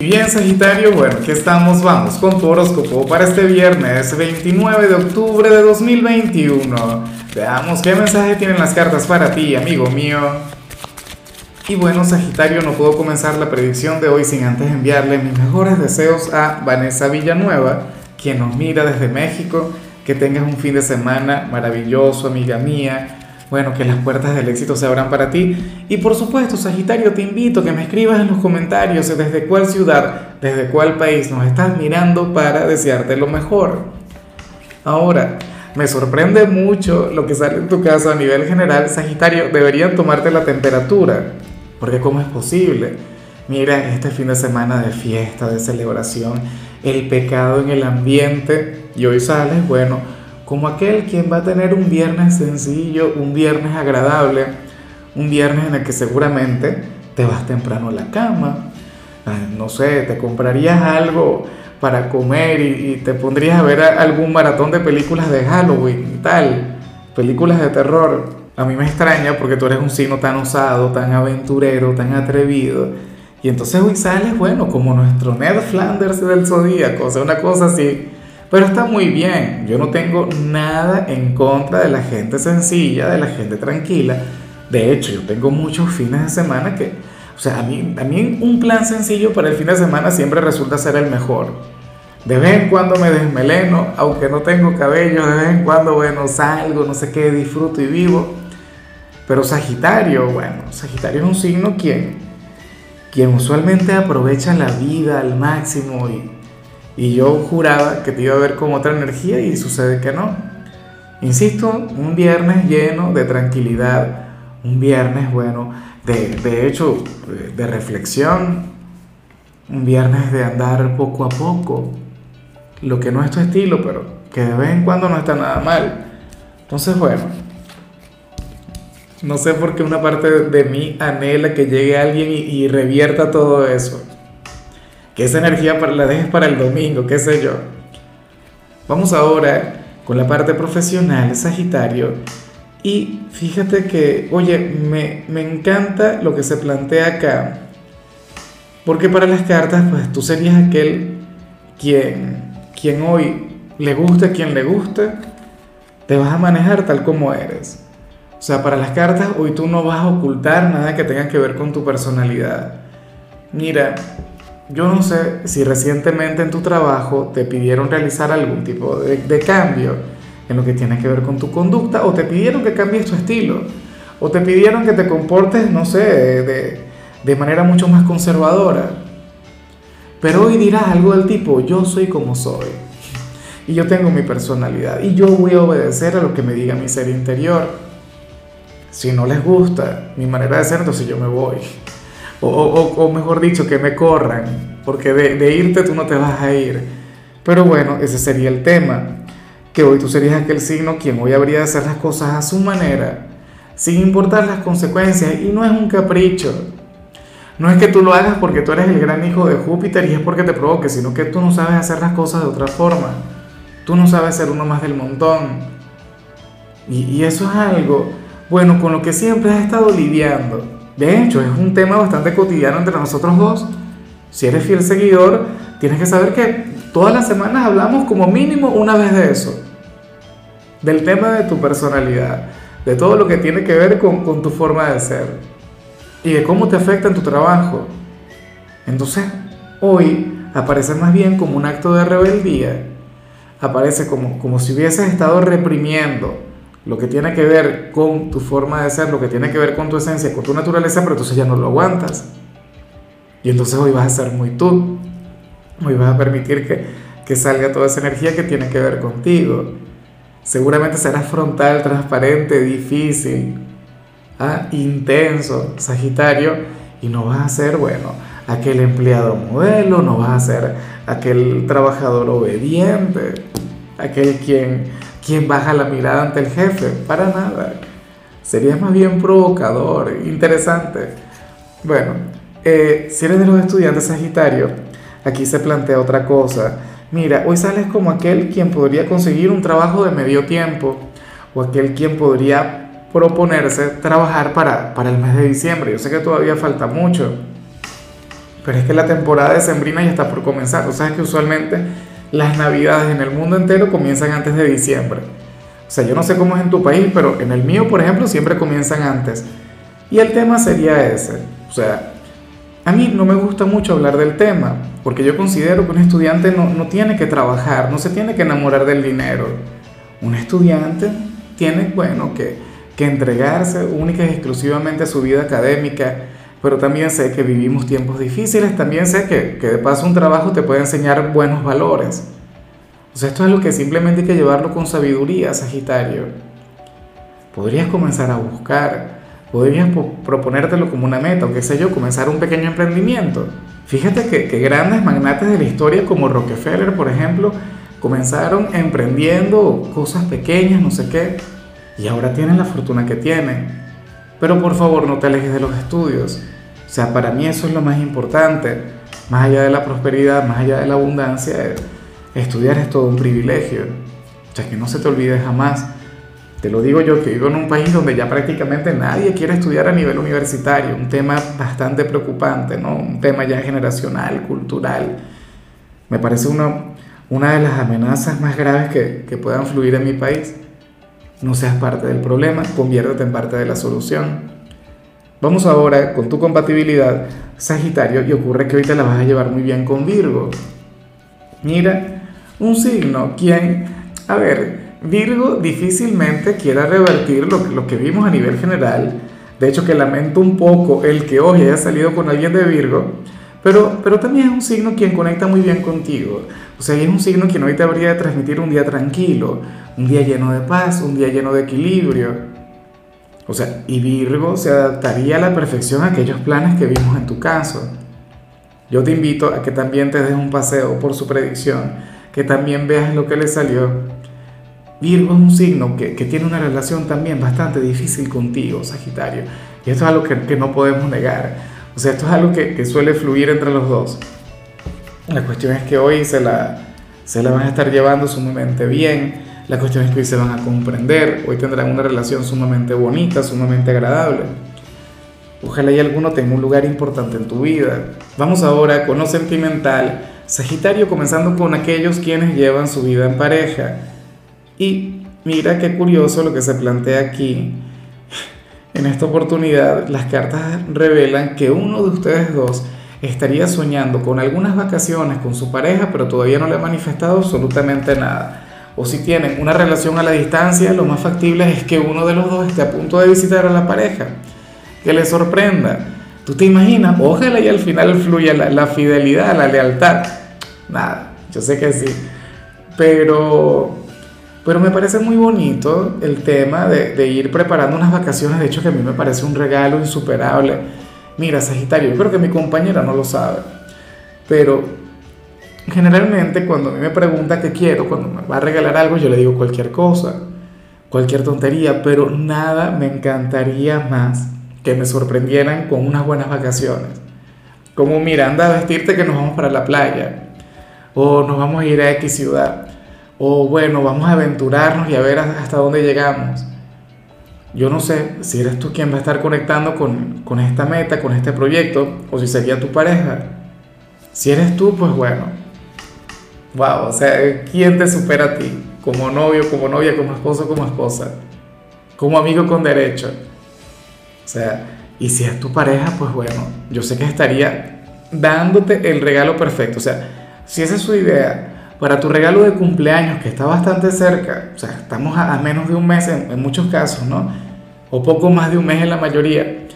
Y bien, Sagitario, bueno, aquí estamos, vamos con tu horóscopo para este viernes 29 de octubre de 2021. Veamos qué mensaje tienen las cartas para ti, amigo mío. Y bueno, Sagitario, no puedo comenzar la predicción de hoy sin antes enviarle mis mejores deseos a Vanessa Villanueva, quien nos mira desde México. Que tengas un fin de semana maravilloso, amiga mía bueno, que las puertas del éxito se abran para ti. Y por supuesto, Sagitario, te invito a que me escribas en los comentarios desde cuál ciudad, desde cuál país nos estás mirando para desearte lo mejor. Ahora, me sorprende mucho lo que sale en tu caso a nivel general, Sagitario, deberían tomarte la temperatura, porque ¿cómo es posible? Mira, este fin de semana de fiesta, de celebración, el pecado en el ambiente, y hoy sales, bueno, como aquel quien va a tener un viernes sencillo, un viernes agradable, un viernes en el que seguramente te vas temprano a la cama, no sé, te comprarías algo para comer y, te pondrías a ver algún maratón de películas de Halloween y tal, películas de terror. A mí me extraña porque tú eres un signo tan osado, tan aventurero, tan atrevido. Y entonces hoy sales, bueno, como nuestro Ned Flanders del Zodíaco, o sea, una cosa así pero está muy bien, yo no tengo nada en contra de la gente sencilla, de la gente tranquila. De hecho, yo tengo muchos fines de semana que, o sea, a mí, a un plan sencillo para el fin de semana siempre resulta ser el mejor. De vez en cuando me desmeleno, aunque no tengo cabello, de vez en cuando, bueno, salgo, no sé qué, disfruto y vivo. Pero Sagitario, bueno, Sagitario es un signo quien, quien usualmente aprovecha la vida al máximo y y yo juraba que te iba a ver con otra energía y sucede que no. Insisto, un viernes lleno de tranquilidad, un viernes, bueno, de, de hecho, de reflexión, un viernes de andar poco a poco, lo que no es tu estilo, pero que de vez en cuando no está nada mal. Entonces, bueno, no sé por qué una parte de mí anhela que llegue alguien y, y revierta todo eso que esa energía la dejes para el domingo, qué sé yo. Vamos ahora con la parte profesional, Sagitario. Y fíjate que, oye, me, me encanta lo que se plantea acá. Porque para las cartas, pues tú serías aquel quien, quien hoy le guste quien le guste, te vas a manejar tal como eres. O sea, para las cartas hoy tú no vas a ocultar nada que tenga que ver con tu personalidad. Mira, yo no sé si recientemente en tu trabajo te pidieron realizar algún tipo de, cambio en lo que tiene que ver con tu conducta o te pidieron que cambies tu estilo o te pidieron que te comportes, no sé, de, de manera mucho más conservadora. Pero hoy dirás algo del tipo, yo soy como soy y yo tengo mi personalidad y yo voy a obedecer a lo que me diga mi ser interior. Si no les gusta mi manera de ser, entonces yo me voy o, mejor dicho, que me corran, porque de, irte tú no te vas a ir. Pero bueno, ese sería el tema, que hoy tú serías aquel signo quien hoy habría de hacer las cosas a su manera, sin importar las consecuencias, y no es un capricho. No es que tú lo hagas porque tú eres el gran hijo de Júpiter y es porque te provoque, sino que tú no sabes hacer las cosas de otra forma. Tú no sabes ser uno más del montón. Y, y eso es algo, bueno, con lo que siempre has estado lidiando de hecho, es un tema bastante cotidiano entre nosotros dos. Si eres fiel seguidor, tienes que saber que todas las semanas hablamos como mínimo una vez de eso. Del tema de tu personalidad, de todo lo que tiene que ver con, tu forma de ser y de cómo te afecta en tu trabajo. Entonces, hoy aparece más bien como un acto de rebeldía. Aparece como, como si hubieses estado reprimiendo lo que tiene que ver con tu forma de ser, lo que tiene que ver con tu esencia, con tu naturaleza, pero entonces ya no lo aguantas. Y entonces hoy vas a ser muy tú. Hoy vas a permitir que, que salga toda esa energía que tiene que ver contigo. Seguramente serás frontal, transparente, difícil, ¿ah? intenso, Sagitario, y no vas a ser, bueno, aquel empleado modelo, no vas a ser aquel trabajador obediente, aquel quien quien baja la mirada ante el jefe, para nada. Sería más bien provocador, interesante. Bueno, eh, si eres de los estudiantes Sagitario, aquí se plantea otra cosa. Mira, hoy sales como aquel quien podría conseguir un trabajo de medio tiempo o aquel quien podría proponerse trabajar para, para el mes de diciembre. Yo sé que todavía falta mucho, pero es que la temporada de sembrina ya está por comenzar. Tú sabes que usualmente las navidades en el mundo entero comienzan antes de diciembre. O sea, yo no sé cómo es en tu país, pero en el mío, por ejemplo, siempre comienzan antes. Y el tema sería ese. O sea, a mí no me gusta mucho hablar del tema, porque yo considero que un estudiante no, no tiene que trabajar, no se tiene que enamorar del dinero. Un estudiante tiene, bueno, que, que entregarse única y exclusivamente a su vida académica, pero también sé que vivimos tiempos difíciles, también sé que, que de paso un trabajo te puede enseñar buenos valores. O esto es algo que simplemente hay que llevarlo con sabiduría, Sagitario. Podrías comenzar a buscar, podrías proponértelo como una meta, o qué sé yo, comenzar un pequeño emprendimiento. Fíjate que, que grandes magnates de la historia como Rockefeller, por ejemplo, comenzaron emprendiendo cosas pequeñas, no sé qué, y ahora tienen la fortuna que tienen. Pero por favor no te alejes de los estudios. O sea, para mí eso es lo más importante. Más allá de la prosperidad, más allá de la abundancia, estudiar es todo un privilegio. O sea, que no se te olvide jamás. Te lo digo yo que vivo en un país donde ya prácticamente nadie quiere estudiar a nivel universitario, un tema bastante preocupante, ¿no? Un tema ya generacional, cultural. Me parece una, una de las amenazas más graves que, que puedan fluir en mi país. No seas parte del problema, conviértete en parte de la solución. Vamos ahora con tu compatibilidad, Sagitario, y ocurre que te la vas a llevar muy bien con Virgo. Mira, un signo, quien, a ver, Virgo difícilmente quiera revertir lo, lo que vimos a nivel general. De hecho, que lamento un poco el que hoy haya salido con alguien de Virgo, pero, pero también es un signo quien conecta muy bien contigo. O sea, es un signo quien hoy te habría de transmitir un día tranquilo, un día lleno de paz, un día lleno de equilibrio. O sea, y Virgo se adaptaría a la perfección a aquellos planes que vimos en tu caso. Yo te invito a que también te des un paseo por su predicción, que también veas lo que le salió. Virgo es un signo que, que tiene una relación también bastante difícil contigo, Sagitario. Y esto es algo que, que no podemos negar. O sea, esto es algo que, que, suele fluir entre los dos. La cuestión es que hoy se la, se la van a estar llevando sumamente bien la cuestión es que hoy se van a comprender, hoy tendrán una relación sumamente bonita, sumamente agradable. Ojalá y alguno tenga un lugar importante en tu vida. Vamos ahora con lo sentimental. Sagitario comenzando con aquellos quienes llevan su vida en pareja. Y mira qué curioso lo que se plantea aquí. En esta oportunidad las cartas revelan que uno de ustedes dos estaría soñando con algunas vacaciones con su pareja, pero todavía no le ha manifestado absolutamente nada o si tienen una relación a la distancia, lo más factible es que uno de los dos esté a punto de visitar a la pareja, que le sorprenda. ¿Tú te imaginas? Ojalá y al final fluya la, fidelidad, la lealtad. Nada, yo sé que sí. Pero, pero me parece muy bonito el tema de, ir preparando unas vacaciones. De hecho, que a mí me parece un regalo insuperable. Mira, Sagitario, yo creo que mi compañera no lo sabe. Pero Generalmente cuando a mí me pregunta qué quiero, cuando me va a regalar algo, yo le digo cualquier cosa, cualquier tontería, pero nada me encantaría más que me sorprendieran con unas buenas vacaciones. Como mira, anda a vestirte que nos vamos para la playa, o nos vamos a ir a X ciudad, o bueno, vamos a aventurarnos y a ver hasta dónde llegamos. Yo no sé si eres tú quien va a estar conectando con, con esta meta, con este proyecto, o si sería tu pareja. Si eres tú, pues bueno, Wow, o sea, ¿quién te supera a ti? Como novio, como novia, como esposo, como esposa. Como amigo con derecho. O sea, y si es tu pareja, pues bueno, yo sé que estaría dándote el regalo perfecto. O sea, si esa es su idea, para tu regalo de cumpleaños, que está bastante cerca, o sea, estamos a, menos de un mes en, en muchos casos, ¿no? O poco más de un mes en la mayoría.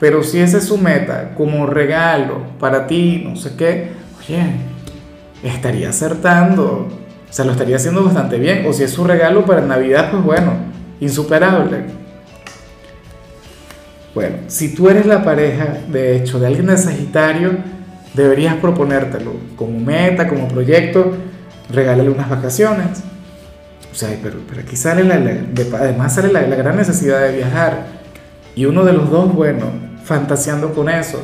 Pero si esa es su meta, como regalo para ti, no sé qué, oye, estaría acertando. O sea, lo estaría haciendo bastante bien. O si es su regalo para Navidad, pues bueno, insuperable. Bueno, si tú eres la pareja, de hecho, de alguien de Sagitario, deberías proponértelo como meta, como proyecto, regálale unas vacaciones. O sea, pero, pero aquí sale la, además sale la, la gran necesidad de viajar. Y uno de los dos, bueno, fantaseando con eso,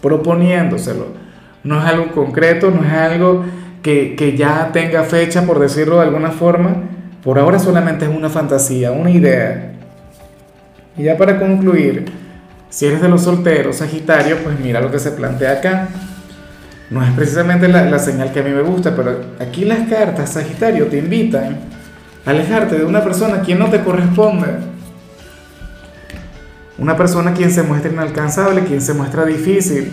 proponiéndoselo no es algo concreto, no es algo que, ya tenga fecha, por decirlo de alguna forma. Por ahora solamente es una fantasía, una idea. Y ya para concluir, Si eres de los solteros, Sagitario, pues mira lo que se plantea acá. No es precisamente la, señal que a mí me gusta, pero aquí las cartas, Sagitario, te invitan a alejarte de una persona quien no te corresponde. Una persona quien se muestra inalcanzable, quien se muestra difícil.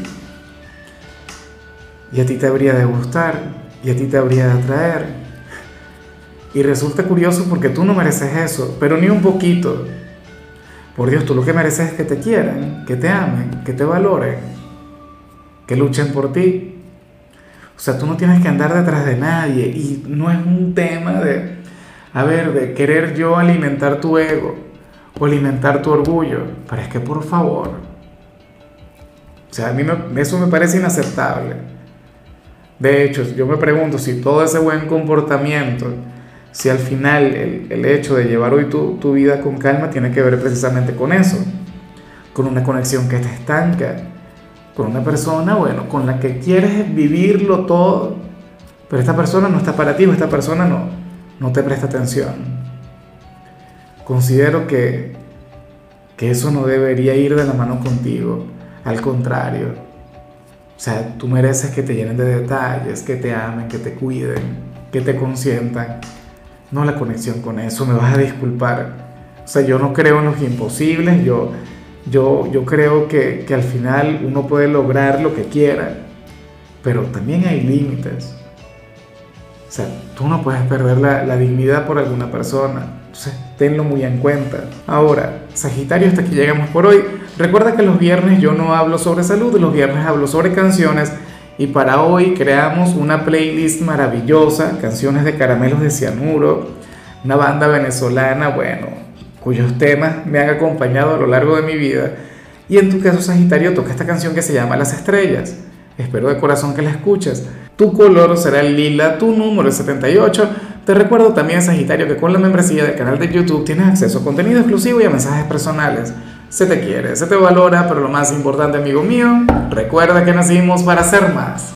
Y a ti te habría de gustar, y a ti te habría de atraer. Y resulta curioso porque tú no mereces eso, pero ni un poquito. Por Dios, tú lo que mereces es que te quieran, que te amen, que te valoren, que luchen por ti. O sea, tú no tienes que andar detrás de nadie y no es un tema de, a ver, de querer yo alimentar tu ego o alimentar tu orgullo. Pero es que por favor, o sea, a mí eso me parece inaceptable. De hecho, yo me pregunto si todo ese buen comportamiento si al final el, hecho de llevar hoy tu, tu, vida con calma tiene que ver precisamente con eso, con una conexión que te estanca, con una persona, bueno, con la que quieres vivirlo todo, pero esta persona no está para ti o esta persona no, no te presta atención. Considero que, que eso no debería ir de la mano contigo, al contrario. O sea, tú mereces que te llenen de detalles, que te amen, que te cuiden, que te consientan no la conexión con eso, me vas a disculpar. O sea, yo no creo en los imposibles, yo, yo, yo creo que, que al final uno puede lograr lo que quiera, pero también hay límites. O sea, tú no puedes perder la, la, dignidad por alguna persona. Entonces, tenlo muy en cuenta. Ahora, Sagitario, hasta aquí llegamos por hoy. Recuerda que los viernes yo no hablo sobre salud, los viernes hablo sobre canciones y para hoy creamos una playlist maravillosa, canciones de caramelos de cianuro, una banda venezolana, bueno, cuyos temas me han acompañado a lo largo de mi vida. Y en tu caso, Sagitario, toca esta canción que se llama Las Estrellas. Espero de corazón que la escuches. Tu color será el lila, tu número es 78. Te recuerdo también, Sagitario, que con la membresía del canal de YouTube tienes acceso a contenido exclusivo y a mensajes personales. Se te quiere, se te valora, pero lo más importante, amigo mío, recuerda que nacimos para ser más.